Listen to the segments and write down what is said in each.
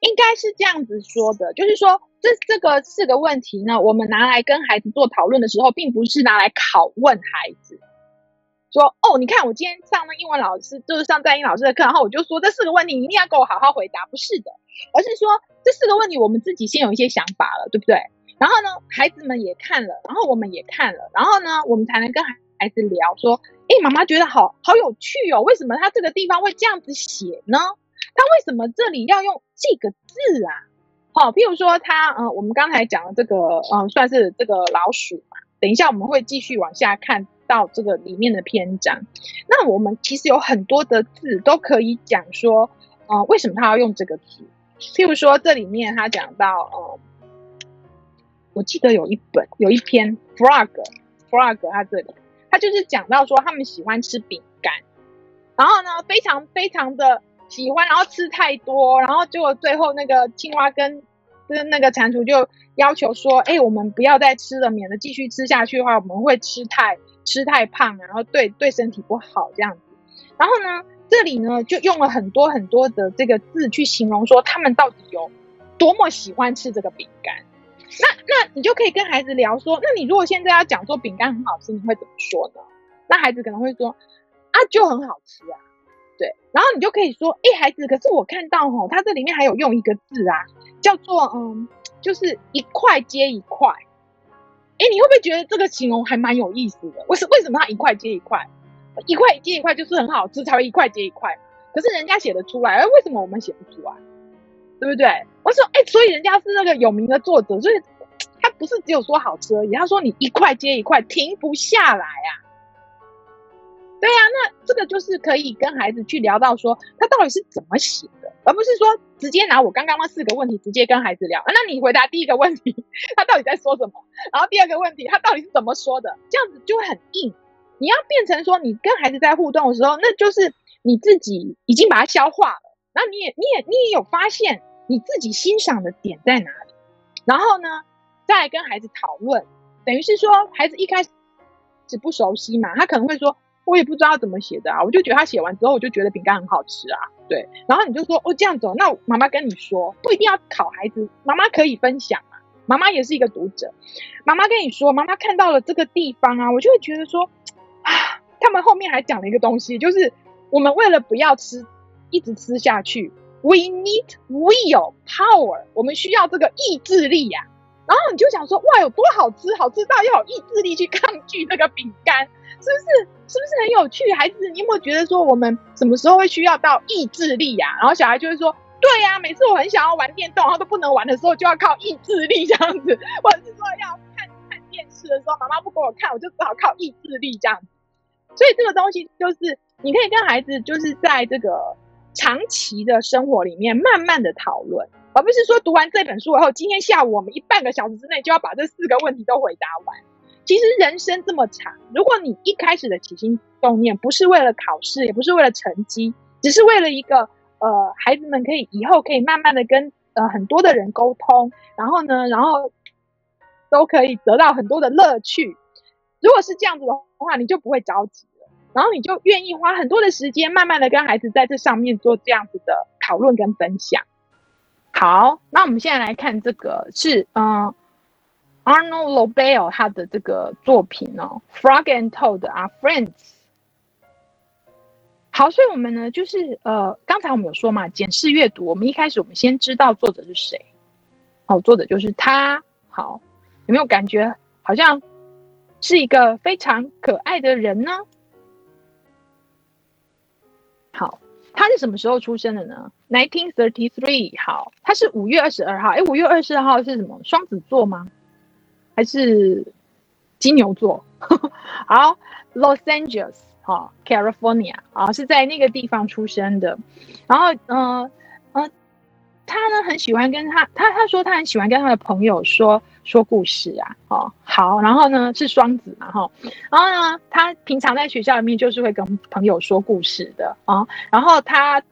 应该是这样子说的，就是说这这个四个问题呢，我们拿来跟孩子做讨论的时候，并不是拿来拷问孩子，说哦，你看我今天上了英文老师，就是上在英老师的课，然后我就说这四个问题一定要给我好好回答，不是的，而是说这四个问题我们自己先有一些想法了，对不对？然后呢，孩子们也看了，然后我们也看了，然后呢，我们才能跟孩子聊说，诶，妈妈觉得好好有趣哦，为什么他这个地方会这样子写呢？他为什么这里要用这个字啊？好，譬如说他，嗯、我们刚才讲的这个，嗯、算是这个老鼠嘛。等一下我们会继续往下看到这个里面的篇章。那我们其实有很多的字都可以讲说，呃，为什么他要用这个字？譬如说这里面他讲到，呃，我记得有一本有一篇 frog，frog，他这里他就是讲到说他们喜欢吃饼干，然后呢，非常非常的。喜欢，然后吃太多，然后结果最后那个青蛙跟跟那个蟾蜍就要求说：“哎，我们不要再吃了，免得继续吃下去的话，我们会吃太吃太胖，然后对对身体不好这样子。”然后呢，这里呢就用了很多很多的这个字去形容说他们到底有多么喜欢吃这个饼干。那那你就可以跟孩子聊说：“那你如果现在要讲说饼干很好吃，你会怎么说呢？”那孩子可能会说：“啊，就很好吃啊。”对，然后你就可以说，哎，孩子，可是我看到吼，它这里面还有用一个字啊，叫做嗯，就是一块接一块。哎，你会不会觉得这个形容还蛮有意思的？为什为什么它一块接一块？一块接一块就是很好吃才会一块接一块。可是人家写得出来，而为什么我们写不出来？对不对？我说，哎，所以人家是那个有名的作者，所以他不是只有说好吃而已。他说你一块接一块，停不下来啊。对呀、啊，那这个就是可以跟孩子去聊到说他到底是怎么写的，而不是说直接拿我刚刚那四个问题直接跟孩子聊。那你回答第一个问题，他到底在说什么？然后第二个问题，他到底是怎么说的？这样子就很硬。你要变成说，你跟孩子在互动的时候，那就是你自己已经把它消化了。那你也，你也，你也有发现你自己欣赏的点在哪里。然后呢，再跟孩子讨论，等于是说孩子一开始不熟悉嘛，他可能会说。我也不知道怎么写的啊，我就觉得他写完之后，我就觉得饼干很好吃啊，对。然后你就说哦这样子，哦那妈妈跟你说，不一定要考孩子，妈妈可以分享啊，妈妈也是一个读者。妈妈跟你说，妈妈看到了这个地方啊，我就会觉得说啊，他们后面还讲了一个东西，就是我们为了不要吃，一直吃下去，we need will power，我们需要这个意志力呀。然后你就想说哇，有多好吃，好吃到要有意志力去抗拒这个饼干。是不是？是不是很有趣？孩子，你有没有觉得说我们什么时候会需要到意志力呀、然后小孩就会说：“对呀、每次我很想要玩电动，然后都不能玩的时候，就要靠意志力这样子，或者是说要看看电视的时候，妈妈不给我看，我就只好靠意志力这样子。所以这个东西就是你可以跟孩子就是在这个长期的生活里面慢慢的讨论，而不是说读完这本书以后，今天下午我们一半个小时之内就要把这四个问题都回答完。”其实人生这么长，如果你一开始的起心动念不是为了考试，也不是为了成绩，只是为了一个呃孩子们可以以后可以慢慢的跟呃很多的人沟通，然后呢，然后都可以得到很多的乐趣。如果是这样子的话，你就不会着急了，然后你就愿意花很多的时间，慢慢的跟孩子在这上面做这样子的讨论跟分享。好，那我们现在来看这个是嗯。Arnold Lobel 他的这个作品哦，Frog and Toad are friends。好，所以我们呢，就是呃，刚才我们有说嘛，检视阅读，我们一开始我们先知道作者是谁。好，作者就是他。好，有没有感觉好像是一个非常可爱的人呢？好，他是什么时候出生的呢？Nineteen thirty three。好，他是五月二十二号。哎，五月二十二号是什么？双子座吗？还是金牛座，好，Los Angeles，哈，California，啊，是在那个地方出生的。然后，嗯、呃，呃，他呢很喜欢跟他，他他说他很喜欢跟他的朋友说说故事啊，哦，好，然后呢是双子嘛，哈，然后呢他平常在学校里面就是会跟朋友说故事的啊，然后他。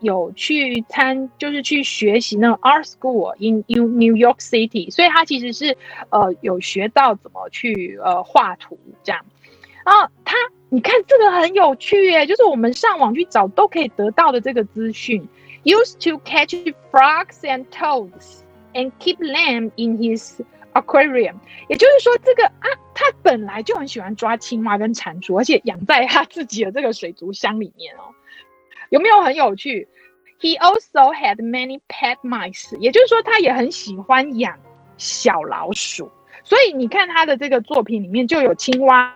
有去参，就是去学习那个 art school in New York City，所以他其实是呃有学到怎么去呃画图这样。然后他，你看这个很有趣耶，就是我们上网去找都可以得到的这个资讯。used to catch frogs and toads and keep them in his aquarium。也就是说，这个啊，他本来就很喜欢抓青蛙跟蟾蜍，而且养在他自己的这个水族箱里面哦。有没有很有趣？He also had many pet mice。也就是说，他也很喜欢养小老鼠。所以你看他的这个作品里面就有青蛙。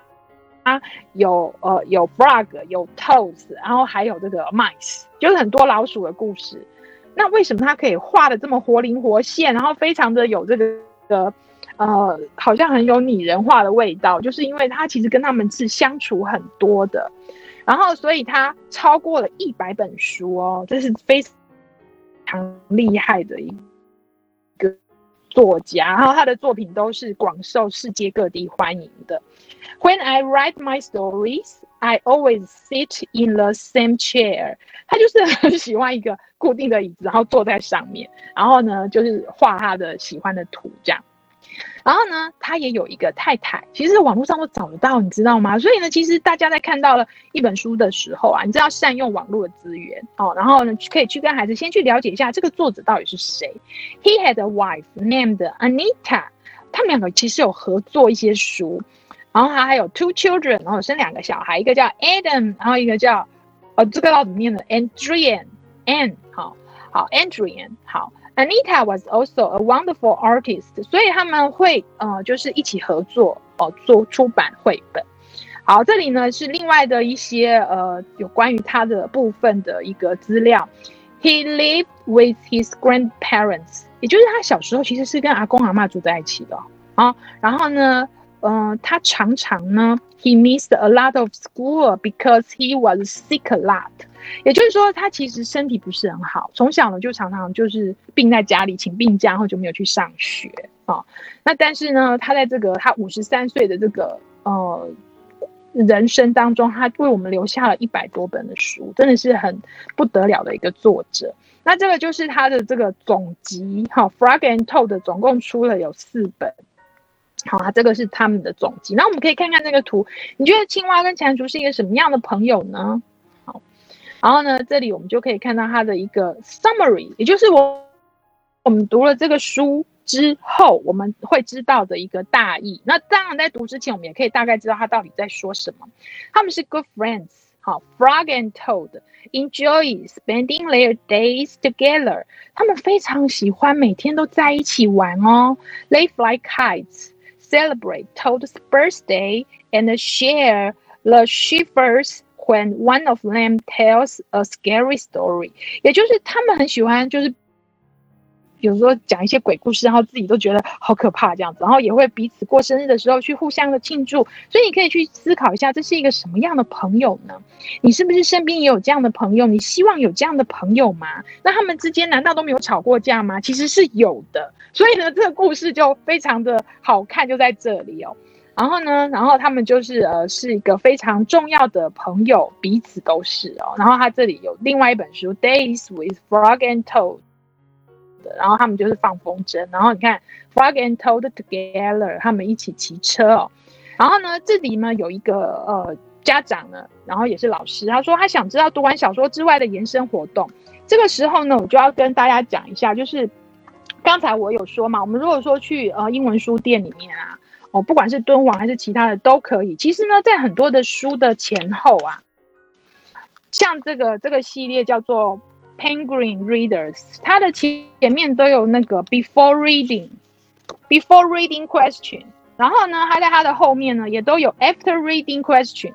啊，有呃有 frog，有 toads，然后还有这个 mice，就是很多老鼠的故事。那为什么他可以画的这么活灵活现，然后非常的有这个呃，好像很有拟人化的味道？就是因为他其实跟他们是相处很多的，然后所以他超过了一百本书哦，这是非常厉害的一个作家，然后他的作品都是广受世界各地欢迎的。When I write my stories, I always sit in the same chair。他就是很喜欢一个固定的椅子，然后坐在上面，然后呢，就是画他的喜欢的图这样。然后呢，他也有一个太太，其实网络上都找得到，你知道吗？所以呢，其实大家在看到了一本书的时候啊，你知道善用网络的资源哦，然后呢，可以去跟孩子先去了解一下这个作者到底是谁。He had a wife named Anita，他们两个其实有合作一些书。然后他还有 two children，然后生两个小孩，一个叫 Adam，然后一个叫呃这个要怎么念呢 Andrian，And 好好 Andrian 好。Anita was also a wonderful artist，所以他们会呃就是一起合作哦、呃、做出版绘本。好，这里呢是另外的一些呃有关于他的部分的一个资料。He lived with his grandparents，也就是他小时候其实是跟阿公阿嬷住在一起的啊、然后呢。嗯、他常常呢，he missed a lot of school because he was sick a lot。也就是说，他其实身体不是很好，从小呢就常常就是病在家里，请病假，然后就没有去上学啊、那但是呢，他在这个他五十三岁的这个呃人生当中，他为我们留下了一百多本的书，真的是很不得了的一个作者。那这个就是他的这个总集，哈、，Frog and Toad 总共出了有四本。好啊，这个是他们的总集。那我们可以看看这个图，你觉得青蛙跟蟾蜍是一个什么样的朋友呢？好，然后呢，这里我们就可以看到它的一个 summary，也就是我我们读了这个书之后，我们会知道的一个大意。那当然，在读之前，我们也可以大概知道他到底在说什么。他们是 good friends，好，Frog and Toad enjoy spending their days together。他们非常喜欢每天都在一起玩哦。They fly kites。Celebrate Toad's birthday and share the shivers when one of them tells a scary story。也就是他们很喜欢，就是 有时候讲一些鬼故事，然后自己都觉得好可怕这样子，然后也会彼此过生日的时候去互相的庆祝。所以你可以去思考一下，这是一个什么样的朋友呢？你是不是身边也有这样的朋友？你希望有这样的朋友吗？那他们之间难道都没有吵过架吗？其实是有的。所以呢，这个故事就非常的好看，就在这里哦。然后呢，然后他们就是呃，是一个非常重要的朋友，彼此都是哦。然后他这里有另外一本书《Days with Frog and Toad》然后他们就是放风筝。然后你看，Frog and Toad together，他们一起骑车哦。然后呢，这里呢有一个呃家长呢，然后也是老师，他说他想知道读完小说之外的延伸活动。这个时候呢，我就要跟大家讲一下，就是。刚才我有说嘛，我们如果说去呃英文书店里面啊，哦，不管是敦煌还是其他的都可以。其实呢，在很多的书的前后啊，像这个这个系列叫做 Penguin Readers，它的前面都有那个 Before Reading，Before Reading Question，然后呢，它在它的后面呢，也都有 After Reading Question，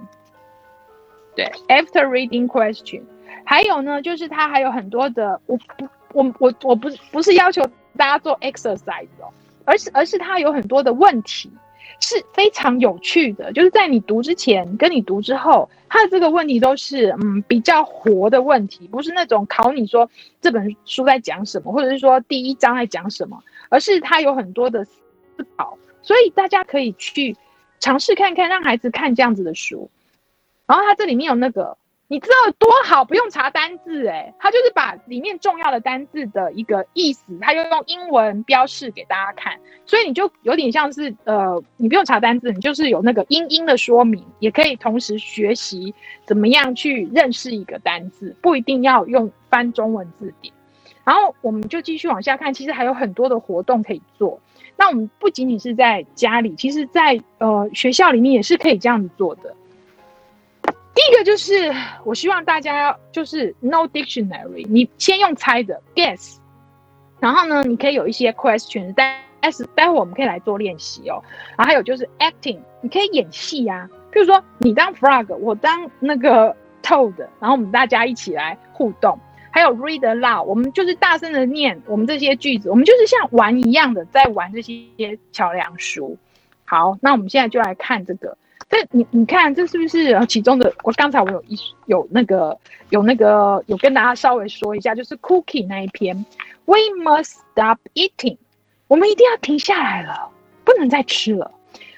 对，After Reading Question，还有呢，就是它还有很多的，我不，我我我不不是要求。大家做 exercise 哦，而是而是它有很多的问题是非常有趣的，就是在你读之前跟你读之后，它的这个问题都是嗯比较活的问题，不是那种考你说这本书在讲什么，或者是说第一章在讲什么，而是它有很多的思考，所以大家可以去尝试看看，让孩子看这样子的书。然后它这里面有那个，你知道多好，不用查单字诶，他就是把里面重要的单字的一个意思，他又用英文标示给大家看，所以你就有点像是呃，你不用查单字，你就是有那个英英的说明，也可以同时学习怎么样去认识一个单字，不一定要用翻中文字典。然后我们就继续往下看，其实还有很多的活动可以做。那我们不仅仅是在家里，其实在呃学校里面也是可以这样子做的。第一个就是，我希望大家要就是 no dictionary，你先用猜的 guess，然后呢，你可以有一些 questions，但是待会我们可以来做练习哦。然后还有就是 acting，你可以演戏呀、啊，譬如说你当 frog，我当那个 toad，然后我们大家一起来互动。还有 read aloud，我们就是大声的念我们这些句子，我们就是像玩一样的在玩这些桥梁书。好，那我们现在就来看这个。这你你看，这是不是其中的？我刚才我有一有那个有那个有跟大家稍微说一下，就是 cookie 那一篇。We must stop eating，我们一定要停下来了，不能再吃了。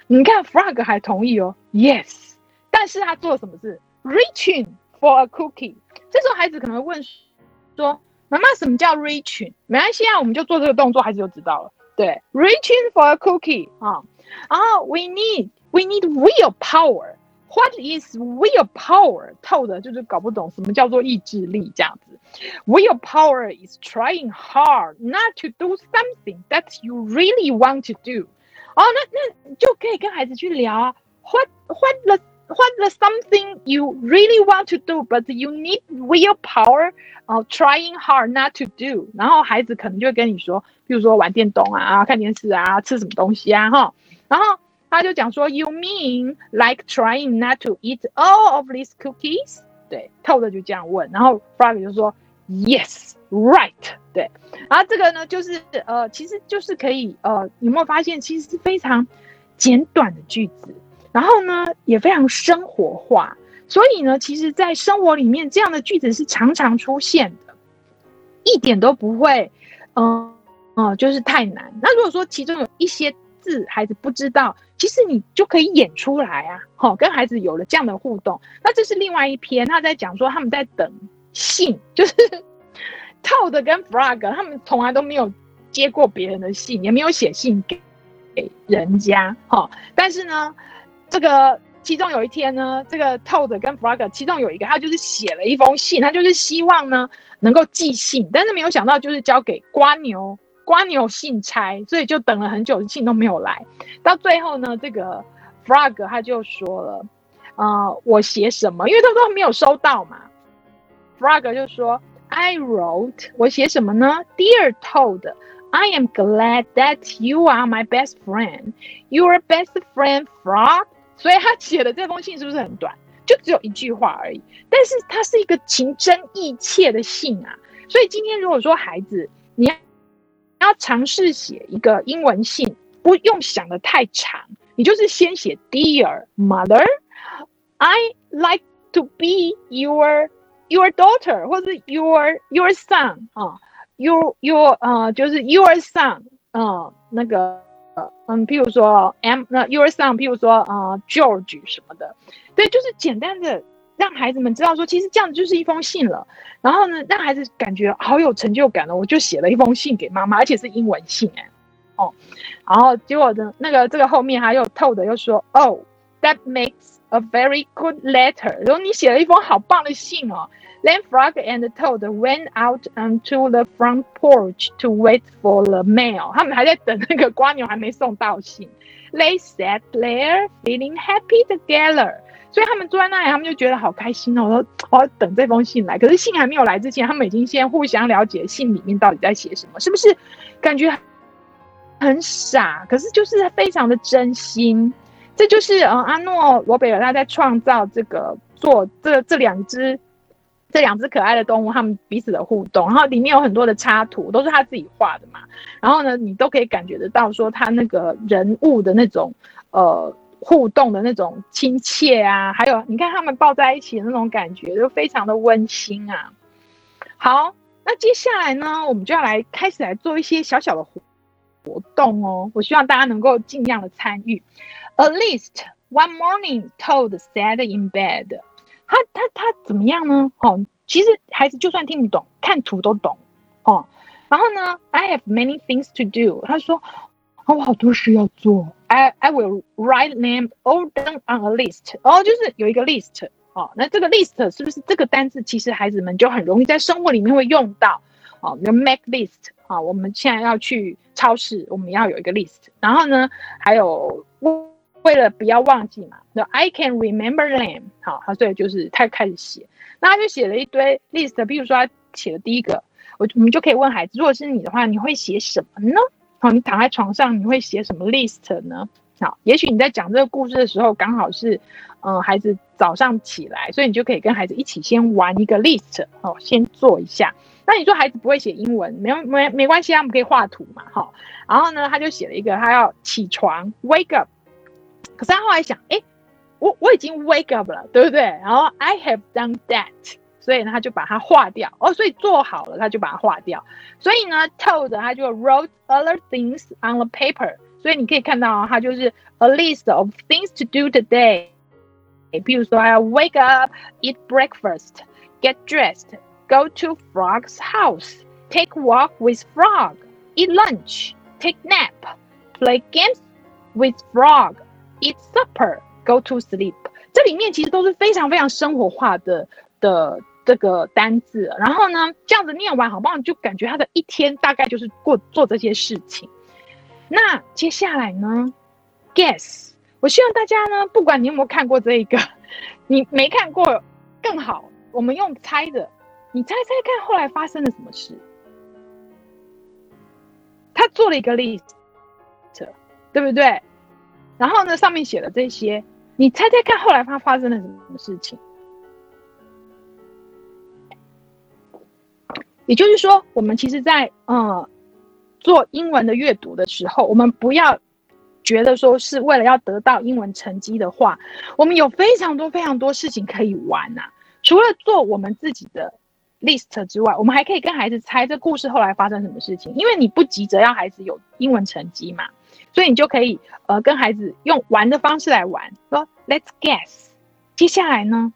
你看 Frog 还同意哦，Yes，但是他做了什么事？Reaching for a cookie。这时候孩子可能会问说：“妈妈，什么叫 reaching？” 没关系啊，我们就做这个动作，孩子就知道了。对，reaching for a cookie 啊，然后 we need。We need willpower. What is willpower? 透的就是搞不懂什么叫做意志力这样子。Willpower is trying hard not to do something that you really want to do. 哦，那那就可以跟孩子去聊啊。What what the what the something you really want to do, but you need willpower of trying hard not to do. 然后孩子可能就会跟你说，比如说玩电动啊、看电视啊、吃什么东西啊，哈，然后。 他就讲说，You mean like trying not to eat all of these cookies？对，透的就这样问，然后 Frog 就说，Yes，right。对，然后这个呢，就是呃，其实就是可以呃，有没有发现，其实是非常简短的句子，然后呢，也非常生活化，所以呢，其实，在生活里面，这样的句子是常常出现的，一点都不会，嗯、呃、嗯、就是太难。那如果说其中有一些字孩子不知道，其实你就可以演出来啊！好、哦，跟孩子有了这样的互动，那这是另外一篇，他在讲说他们在等信，就是 Todd 跟 Frog 他们从来都没有接过别人的信，也没有写信给给人家。哈、哦，但是呢，这个其中有一天呢，这个 Todd 跟 Frog 其中有一个，他就是写了一封信，他就是希望呢能够寄信，但是没有想到就是交给瓜牛。瓜牛信差，所以就等了很久，信都没有来。到最后呢，这个 Frog 他就说了：“啊、我写什么？因为他都没有收到嘛。”Frog 就说：“I wrote，我写什么呢？Dear Toad, I am glad that you are my best friend. You are best friend, Frog。”所以他写的这封信是不是很短？就只有一句话而已。但是它是一个情真意切的信啊。所以今天如果说孩子，你要要。尝试写一个英文信，不用想的太长，你就是先写 Dear Mother, I like to be your your daughter，或者 your your son 啊，your your 呃，就是 your son，啊，那个呃嗯，譬如说 M，那 your son，譬如说呃 George 什么的，对，就是简单的。让孩子们知道说，其实这样就是一封信了。然后呢，让孩子感觉好有成就感了。我就写了一封信给妈妈，而且是英文信哎，哦，然后结果的那个这个后面还有 Toad 又说，Oh, that makes a very good letter。然后你写了一封好棒的信哦。Then Frog and Toad went out onto the front porch to wait for the mail。他们还在等那个瓜牛还没送到信。They sat there feeling happy together。所以他们坐在那里，他们就觉得好开心哦。我说我要等这封信来，可是信还没有来之前，他们已经先互相了解信里面到底在写什么，是不是？感觉很傻，可是就是非常的真心。这就是呃阿诺罗贝尔他在创造这个做这这两只这两只可爱的动物，他们彼此的互动，然后里面有很多的插图，都是他自己画的嘛。然后呢，你都可以感觉得到说他那个人物的那种呃。互动的那种亲切啊，还有你看他们抱在一起的那种感觉，就非常的温馨啊。好，那接下来呢，我们就要来开始来做一些小小的活活动哦。我希望大家能够尽量的参与。At least one morning, told sad in bed. 他他他怎么样呢？哦，其实孩子就算听不懂，看图都懂哦。然后呢，I have many things to do。他说，我好多事要做。I I will write name all down on a list。哦，就是有一个 list。哦，那这个 list 是不是这个单字？其实孩子们就很容易在生活里面会用到。哦，要 make list。啊，我们现在要去超市，我们要有一个 list。然后呢，还有为了不要忘记嘛，那 I can remember name。好，他所以就是他开始写，那他就写了一堆 list。比如说他写的第一个，我我们就可以问孩子，如果是你的话，你会写什么呢？你躺在床上，你会写什么 list 呢？好，也许你在讲这个故事的时候，刚好是嗯孩子早上起来，所以你就可以跟孩子一起先玩一个 list。哦，先做一下。那你说孩子不会写英文，没没没关系啊，我们可以画图嘛，哈。然后呢，他就写了一个，他要起床，wake up。可是他后来想，哎，我我已经 wake up 了，对不对？然后 I have done that，所以呢，他就把它划掉。哦，所以做好了，他就把它划掉。所以呢，told 他就 wrote other things on the paper。所以你可以看到啊，他就是 a list of things to do today。比如说，还要 wake up，eat breakfast，get dressed。Go to frog's house, take walk with frog, eat lunch, take nap, play games with frog, eat supper, go to sleep。这里面其实都是非常非常生活化的的 这个单字。然后呢，这样子念完，好不好？就感觉他的一天大概就是过做这些事情。那接下来呢？Guess，我希望大家呢，不管你有没有看过这一个，你没看过更好，我们用猜的。你猜猜看，后来发生了什么事？他做了一个 list，对不对？然后呢，上面写了这些，你猜猜看，后来他发生了什么事情？也就是说，我们其实在，在嗯做英文的阅读的时候，我们不要觉得说是为了要得到英文成绩的话，我们有非常多非常多事情可以玩呐、除了做我们自己的。list 之外，我们还可以跟孩子猜这故事后来发生什么事情，因为你不急着要孩子有英文成绩嘛，所以你就可以呃跟孩子用玩的方式来玩，说 Let's guess，接下来呢，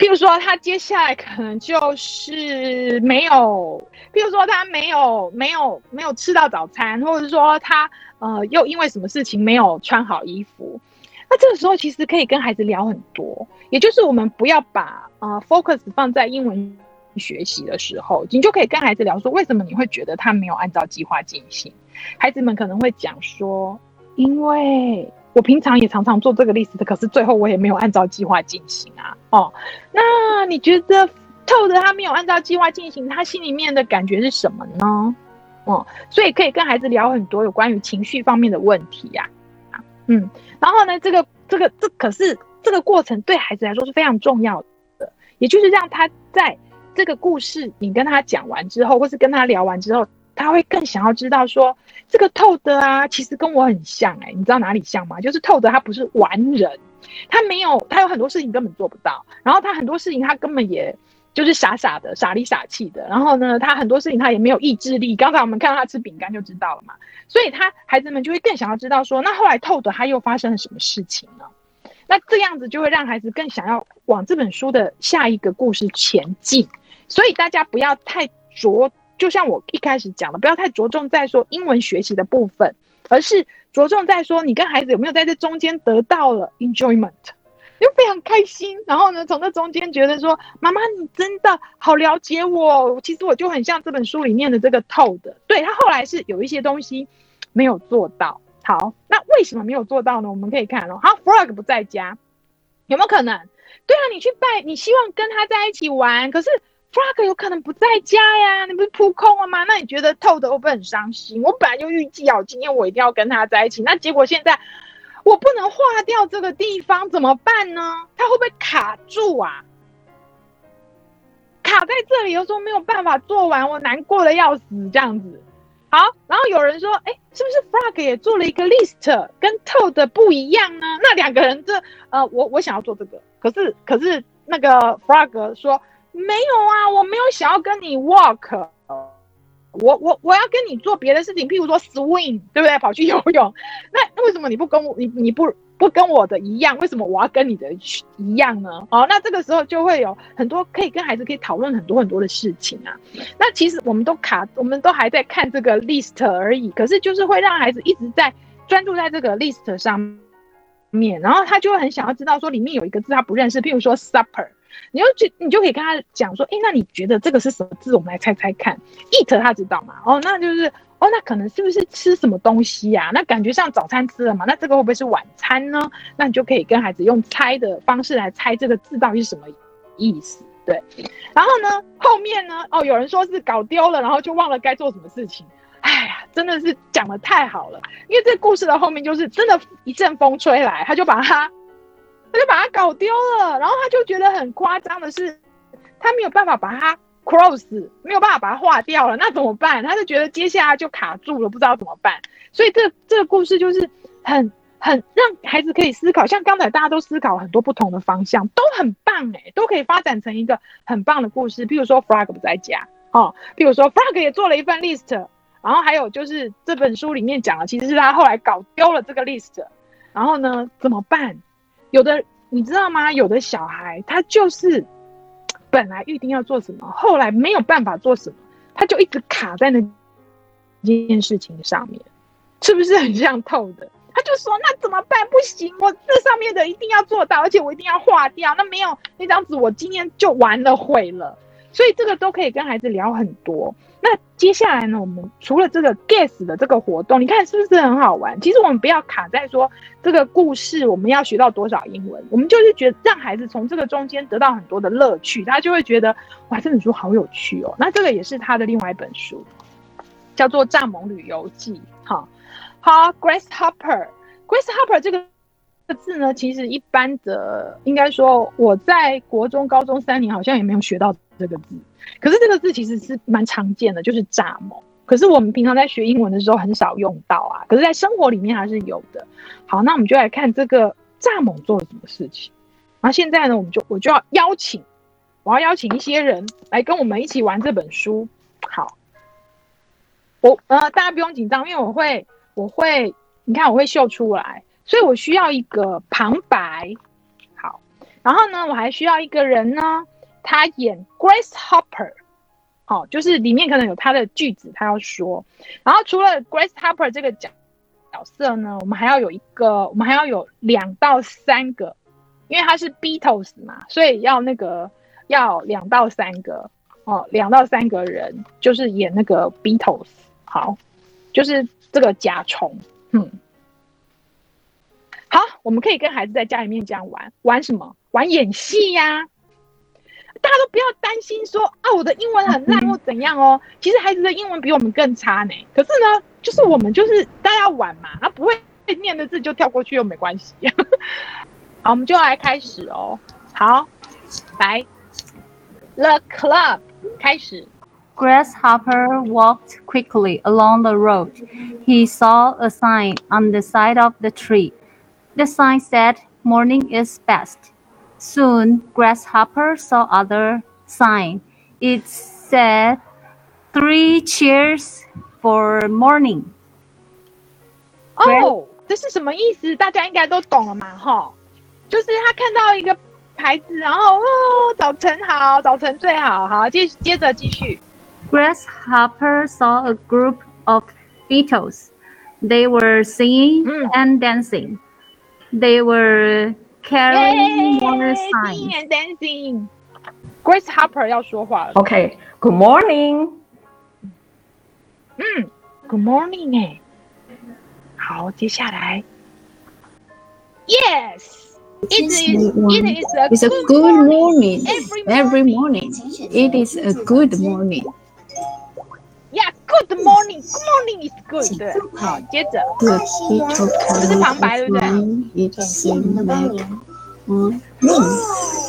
譬如说他接下来可能就是没有，譬如说他没有没有没有吃到早餐，或者说他呃又因为什么事情没有穿好衣服，那这个时候其实可以跟孩子聊很多，也就是我们不要把呃 focus 放在英文。学习的时候，你就可以跟孩子聊说，为什么你会觉得他没有按照计划进行？孩子们可能会讲说，因为我平常也常常做这个 list，可是最后我也没有按照计划进行啊。哦，那你觉得透着他没有按照计划进行，他心里面的感觉是什么呢？哦，所以可以跟孩子聊很多有关于情绪方面的问题呀。嗯，然后呢，这个这个这可是这个过程对孩子来说是非常重要的，也就是让他在。这个故事你跟他讲完之后，或是跟他聊完之后，他会更想要知道说，这个透的啊，其实跟我很像哎、你知道哪里像吗？就是透的他不是完人，他没有，他有很多事情根本做不到，然后他很多事情他根本也就是傻傻的，傻里傻气的，然后呢，他很多事情他也没有意志力。刚才我们看到他吃饼干就知道了嘛，所以他孩子们就会更想要知道说，那后来透的他又发生了什么事情呢？那这样子就会让孩子更想要往这本书的下一个故事前进。所以大家不要太着，就像我一开始讲的，不要太着重在说英文学习的部分，而是着重在说你跟孩子有没有在这中间得到了 enjoyment，就非常开心。然后呢，从这中间觉得说，妈妈你真的好了解我，其实我就很像这本书里面的这个 Todd。对，他后来是有一些东西没有做到。好，那为什么没有做到呢？我们可以看哦，好，Frog 不在家，有没有可能？对啊，你去拜，你希望跟他在一起玩，可是。Frog 有可能不在家呀，你不是扑空了吗？那你觉得 Todd 会不会很伤心？我本来就预计好，今天我一定要跟他在一起，那结果现在我不能划掉这个地方，怎么办呢？他会不会卡住啊？卡在这里，又说没有办法做完，我难过的要死，这样子。好，然后有人说，哎，是不是 Frog 也做了一个 list，跟 Todd 不一样呢？那两个人这，呃，我我想要做这个，可是可是那个 Frog 说。没有啊，我没有想要跟你 walk。我我我要跟你做别的事情，譬如说 swing，对不对？跑去游泳，那 那为什么你不跟我你你不不跟我的一样？为什么我要跟你的一样呢？哦，那这个时候就会有很多可以跟孩子可以讨论很多很多的事情啊。那其实我们都卡，我们都还在看这个 list 而已，可是就是会让孩子一直在专注在这个 list 上面，然后他就会很想要知道说里面有一个字他不认识，譬如说 supper。你就去，你就可以跟他讲说，哎、那你觉得这个是什么字？我们来猜猜看。eat 他知道吗？哦，那就是，哦，那可能是不是吃什么东西呀、啊？那感觉像早餐吃了嘛？那这个会不会是晚餐呢？那你就可以跟孩子用猜的方式来猜这个字到底是什么意思。对，然后呢，后面呢，哦，有人说是搞丢了，然后就忘了该做什么事情。哎呀，真的是讲得太好了，因为这故事的后面就是真的，一阵风吹来，他就把它。他就把它搞丢了，然后他就觉得很夸张的是，他没有办法把它 cross，没有办法把它划掉了，那怎么办？他就觉得接下来就卡住了，不知道怎么办。所以这这个故事就是很很让孩子可以思考，像刚才大家都思考很多不同的方向，都很棒哎，都可以发展成一个很棒的故事。比如说 Frog 不在家哦，比如说 Frog 也做了一份 list，然后还有就是这本书里面讲的，其实是他后来搞丢了这个 list，然后呢怎么办？有的你知道吗？有的小孩他就是本来预定要做什么，后来没有办法做什么，他就一直卡在那件事情上面，是不是很像透的？他就说：“那怎么办？不行，我这上面的一定要做到，而且我一定要划掉。那没有那张纸，我今天就完了，毁了。”所以这个都可以跟孩子聊很多。那接下来呢，我们除了这个 guess 的这个活动，你看是不是很好玩？其实我们不要卡在说这个故事我们要学到多少英文，我们就是觉让孩子从这个中间得到很多的乐趣，他就会觉得哇，这本书好有趣哦。那这个也是他的另外一本书，叫做《蚱蜢旅游记》。好，好，Grasshopper，Grasshopper 这个这个字呢，其实一般的应该说我在国中、高中三年好像也没有学到。这个字，可是这个字其实是蛮常见的，就是蚱蜢。可是我们平常在学英文的时候很少用到啊，可是在生活里面还是有的。好，那我们就来看这个蚱蜢做了什么事情。然后现在呢，我们就我就要邀请，我要邀请一些人来跟我们一起玩这本书。好，我呃大家不用紧张，因为我会我会你看我会秀出来，所以我需要一个旁白。好，然后呢，我还需要一个人呢。他演 Grace Hopper，好，就是里面可能有他的句子，他要说。然后除了 Grace Hopper 这个角角色呢，我们还要有一个，我们还要有两到三个，因为他是 Beatles 嘛，所以要那个要两到三个哦，两到三个人就是演那个 Beatles。好，就是这个甲虫，嗯，我们可以跟孩子在家里面这样玩，玩什么？玩演戏呀、大家都不要担心说啊，我的英文很烂或怎样哦。其实孩子的英文比我们更差呢。可是呢，就是我们就是大家玩嘛，他不会念的字就跳过去又没关系。好，我们就来开始哦。好，来，The Club 开始。Grasshopper walked quickly along the road. He saw a sign on the side of the tree. The sign said, "Morning is best." Soon, Grasshopper saw other sign. It said, "Three cheers for morning." 哦，这是什么意思？大家应该都懂了嘛，哈，就是他看到一个牌子，然后哦，早晨好，早晨最好，好，接接着继续。Grasshopper saw a group of beetles. They were singing and dancing. They were Carrying more signs. and dancing. Grasshopper 要说话了。Okay. Good morning. 嗯，Good morning 哎。好，接下来。Yes. It is. It is a. It's a good morning. Every morning. It is a good morning. Yeah. Good morning. Good morning is good. 对。好，接着。Good. 这是旁白，对不对？It's back.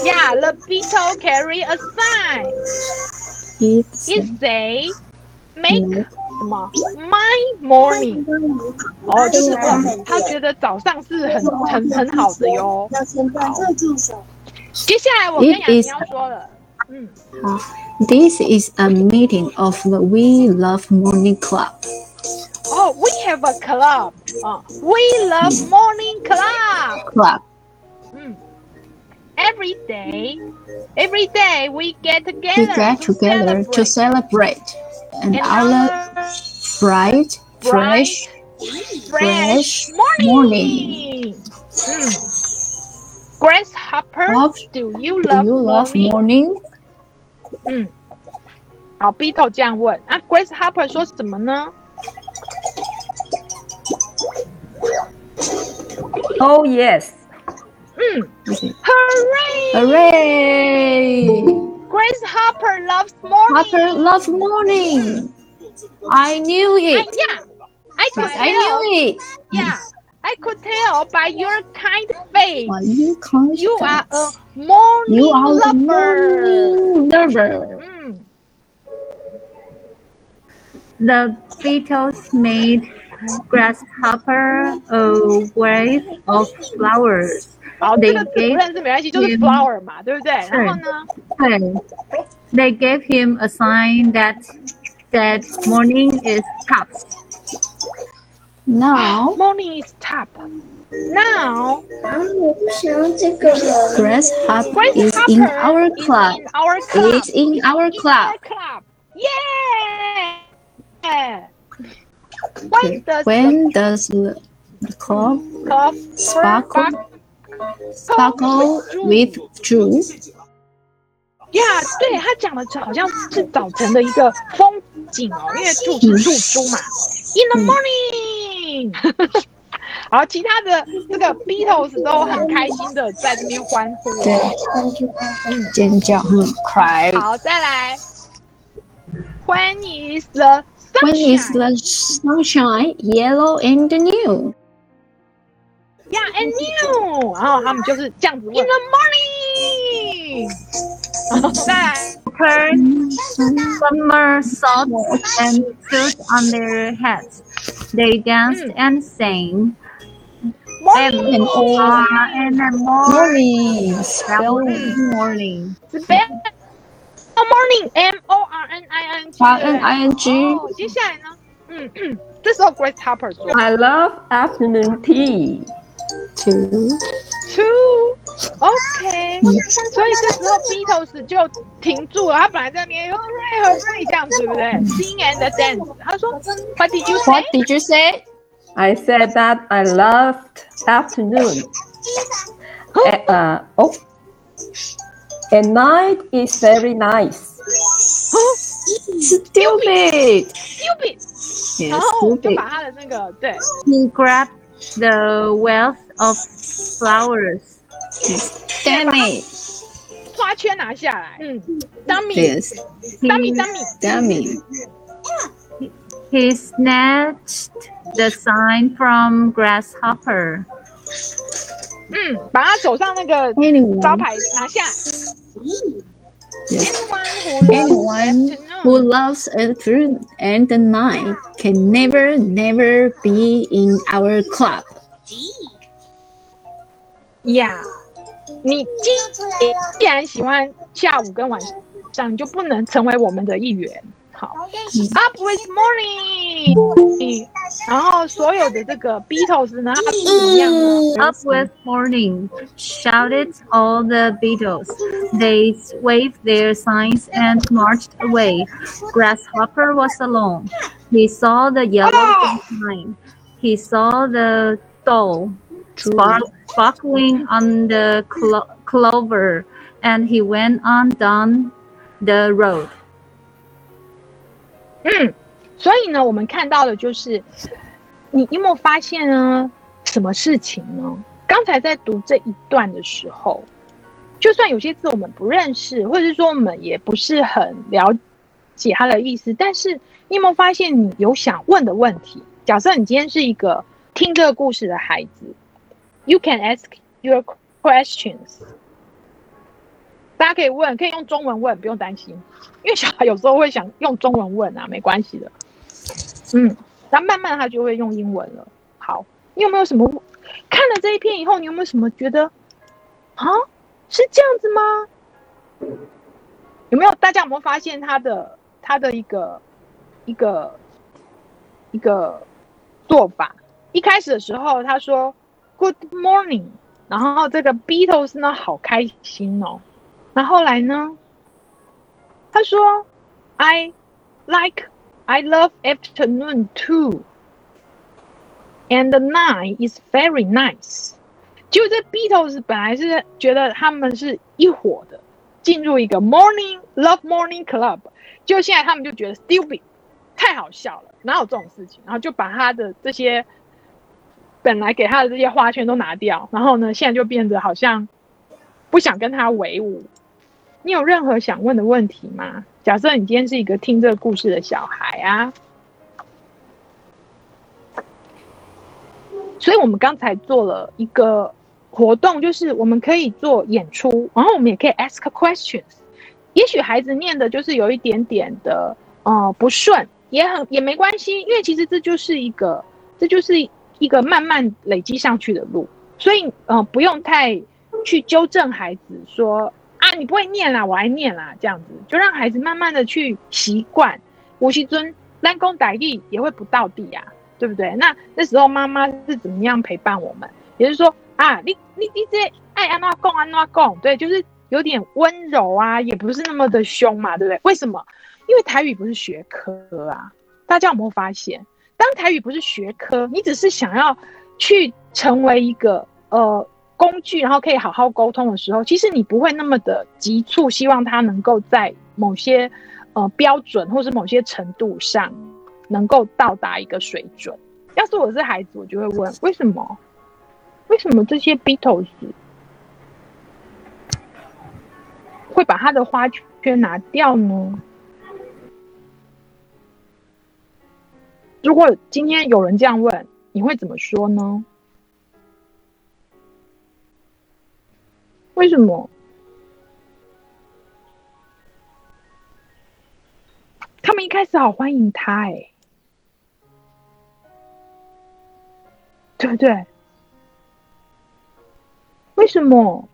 Yeah, the beetle carry a sign. It say make 什么 my morning。哦，就是他觉得早上是很很很好的哟。好，接下来我跟雅婷要说了。 Mm. this is a meeting of the We Love Morning Club. Oh, we have a club. Uh, we love morning club. Club. Mm. Every day, every day we get together. We get together to celebrate, to celebrate and, our bright, fresh, fresh, fresh morning. morning. Mm. Grasshopper, do you love, do you love morning? morning? 好，Beetle 这样问，啊，Grace Harper 说什么呢？Oh yes. 嗯 Okay.，Hooray! Hooray! Grasshopper loves morning. Harper love morning. I knew it. yeah, I could Yes, I knew it. Yeah, I could tell by your kind face. Why you can't You are stop? a morning You are a lover. morning lover. 嗯 The Beatles made Grasshopper a wreath of flowers. 好， They 这个字不 gave 认识没关系，就是 him- flower 嘛，对不对？然后呢？ They gave him a sign that said morning is top. Now, Morning is top. Now, 我不想要这个了。 grasshopper is in grasshopper our is club. in our club. It's in our In club. our club. Yeah. When does When does the the club the club sparkle sparkle with jewels? Yeah，对他讲的好像是早晨的一个风景哦，因为住是住珠嘛。In the morning， 然后其他的这个 Beatles 都很开心的在这边欢呼哦。对，尖叫，嗯，cry. 好，再来。When is the When is sunshine? the sunshine yellow and new? Yeah, and new。然后他们就是这样子问。In the morning。然后再来。 Put summer socks and shoes on their heads. They danced and sang. Morning. And all in the morning. Morning, spelling morning. Spell morning. M O R N I N G。 R N I N G. 哦，接下来呢？嗯嗯，这时候 Grace Harper 说 I love afternoon tea. Two. two。 OK，所以这时候 Beatles 就停住了，他本来在那边 hooray hooray 这样子，对不对？Sing and dance。他说 What did you say？ What did you say? I said that I loved afternoon. A- uh, oh. At night is very nice. Stupid. Stupid。 Yes, 然后就 stupid. 把他的那个对 He grabbed the wealth of flowers. Damn it. 花圈拿下来。嗯，dummy Yes. dummy He, dummy。 Damn it. he snatched the sign from Grasshopper. 嗯，把他手上那个 Anyone, 招牌拿下。 yes. Anyone who anyone loves who loves a fruit and the night can never, never be in our club. Yeah， 你既既然喜欢下午跟晚上，你就不能成为我们的一员。好，Up with morning，然后所有的这个 Beatles 呢，他是怎么样呢？ Up with morning, shouted all the Beatles. They waved their signs and marched away. Grasshopper was alone. He saw the yellow sign. He saw the doll spark, sparkling on the clo- clover, and he went on down the road. 嗯，所以呢，我们看到的就是，你有没有发现呢？什么事情呢？刚才在读这一段的时候，就算有些字我们不认识，或者是说我们也不是很了解它的意思，但是你有没有发现你有想问的问题？假设你今天是一个听这个故事的孩子，You can ask your questions。大家可以问，可以用中文问，不用担心。因为小孩有时候会想用中文问啊，没关系的。嗯，然后慢慢他就会用英文了。好，你有没有什么看了这一篇以后，你有没有什么觉得啊，是这样子吗？有没有？大家有没有发现他的他的一个一个一个做法？一开始的时候他说 “Good morning”，然后这个 Beatles 呢好开心哦。那后来呢，他说 “I like I love afternoon too”。And the night is very nice。就这 Beatles 本来是觉得他们是一伙的，进入一个 Morning Love Morning Club，就现在他们就觉得 stupid，太好笑了，哪有这种事情？然后就把他的这些本来给他的这些花圈都拿掉，然后呢，现在就变得好像不想跟他为伍。你有任何想问的问题吗？假设你今天是一个听这个故事的小孩啊。所以我们刚才做了一个活动，就是我们可以做演出，然后我们也可以 ask questions。也许孩子念的就是有一点点的呃不顺，也很也没关系，因为其实这就是一个这就是一个慢慢累积上去的路，所以呃不用太去纠正孩子说啊你不会念啦，我来念啦，这样子就让孩子慢慢的去习惯。吴锡尊单弓打地也会不到地呀、啊。对不对？那那时候妈妈是怎么样陪伴我们？也就是说啊，你你你这爱安怎讲安怎讲，对，就是有点温柔啊，也不是那么的凶嘛，对不对？为什么？因为台语不是学科啊。大家有没有发现，当台语不是学科，你只是想要去成为一个呃工具，然后可以好好沟通的时候，其实你不会那么的急促，希望他能够在某些呃标准或是某些程度上。能够到达一个水准。要是我是孩子，我就会问：为什么？为什么这些 Beatles 会把他的花圈拿掉呢？如果今天有人这样问，你会怎么说呢？为什么？他们一开始好欢迎他，哎。对不对？为什么？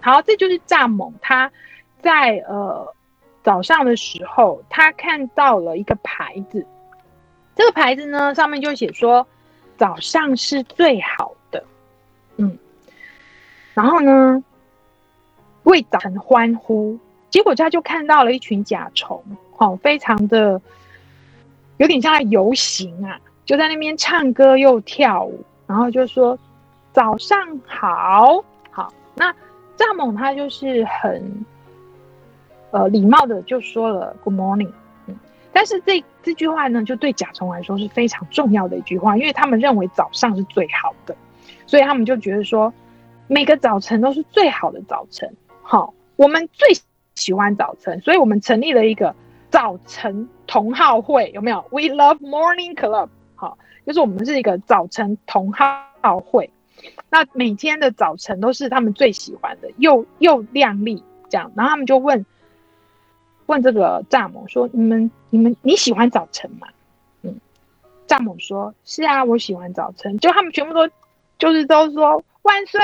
好，这就是蚱蜢。他在呃早上的时候，他看到了一个牌子。这个牌子呢，上面就写说早上是最好的。嗯，然后呢，为早晨欢呼。结果他就看到了一群甲虫，哦，非常的有点像在游行啊。就在那边唱歌又跳舞，然后就说早上好，好。那蚱蜢他就是很呃礼貌的就说了 Good morning，但是这这句话呢，就对甲虫来说是非常重要的一句话，因为他们认为早上是最好的，所以他们就觉得说每个早晨都是最好的早晨。好，我们最喜欢早晨，所以我们成立了一个早晨同好会，有没有？We love morning club。好，就是我们是一个早晨同好会，那每天的早晨都是他们最喜欢的，又又亮丽这样。然后他们就问问这个蚱蜢说：“你们你们你喜欢早晨吗？”嗯，蚱蜢说：“是啊，我喜欢早晨。”就他们全部都就是都说万岁，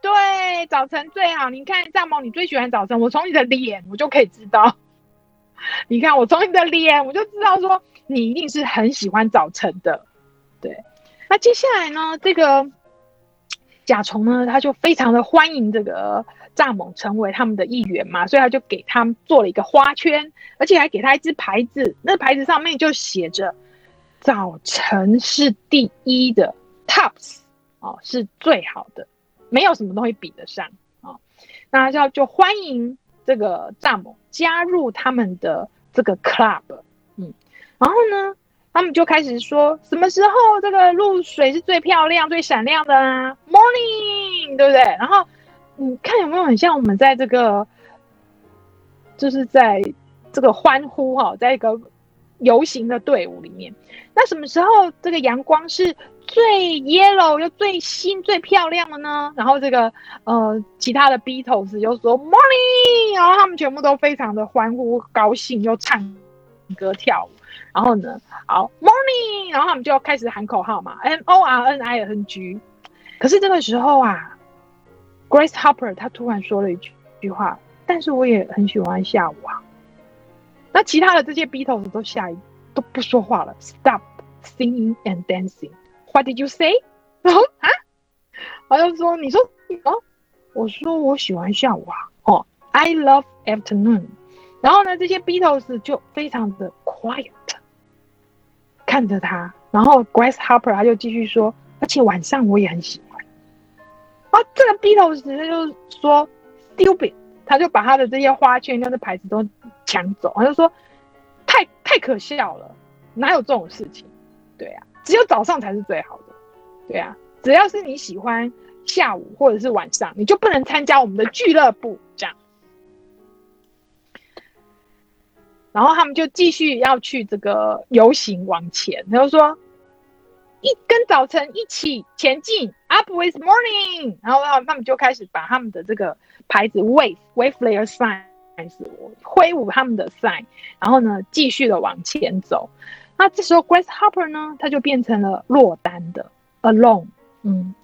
对，早晨最好。你看蚱蜢，你最喜欢早晨，我从你的脸我就可以知道。你看我从你的脸我就知道说。你一定是很喜欢早晨的，对。那接下来呢？这个甲虫呢，他就非常的欢迎这个蚱蜢成为他们的一员嘛，所以他就给他们做了一个花圈，而且还给他一只牌子。那牌子上面就写着“早晨是第一的 ”，Tops 哦，是最好的，没有什么东西比得上啊、哦。那就就欢迎这个蚱蜢加入他们的这个 club 嗯。然后呢，他们就开始说，什么时候这个露水是最漂亮、最闪亮的啊？Morning，对不对？然后你看有没有很像我们在这个，就是在这个欢呼哈，在一个游行的队伍里面。那什么时候这个阳光是最 yellow 又最新、最漂亮的呢？然后这个呃，其他的 Beatles 就说 Morning，然后他们全部都非常的欢呼、高兴，又唱歌跳舞。然后呢，好，Morning，然后他们就开始喊口号嘛，M O R N I N G。可是这个时候啊，Grace Hopper 他突然说了一句句话，但是我也很喜欢下午啊。那其他的这些 Beatles 都下一都不说话了，Stop singing and dancing. What did you say？然后啊，好像说你说哦，我说我喜欢下午啊。哦，I love afternoon。然后呢，这些 Beatles 就非常的 quiet，看着他。然后 Grace Harper 他就继续说，而且晚上我也很喜欢。啊，这个 Beatles 他就说 stupid，他就把他的这些花圈跟这牌子都抢走，他就说太太可笑了，哪有这种事情？对啊，只有早上才是最好的。对啊，只要是你喜欢下午或者是晚上，你就不能参加我们的俱乐部这样。然后他们就继续要去这个游行往前，他就说。一跟早晨一起前进，Up with morning，然后他们就开始把他们的这个牌子 wave wave their signs，挥舞他们的 sign，然后呢继续的往前走。那这时候 Grace Harper 呢，他就变成了落单的 alone，嗯，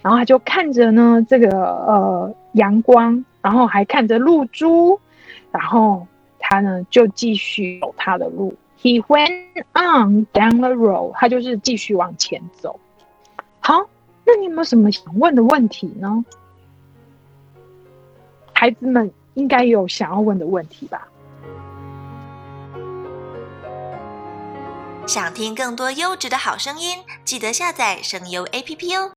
然后他就看着呢这个呃阳光，然后还看着露珠，然后他呢就继续走他的路。He went on down the road，他就是继续往前走。好，那你有没有什么想问的问题呢？孩子们应该有想要问的问题吧？想听更多优质的好声音，记得下载声优 APP 哦。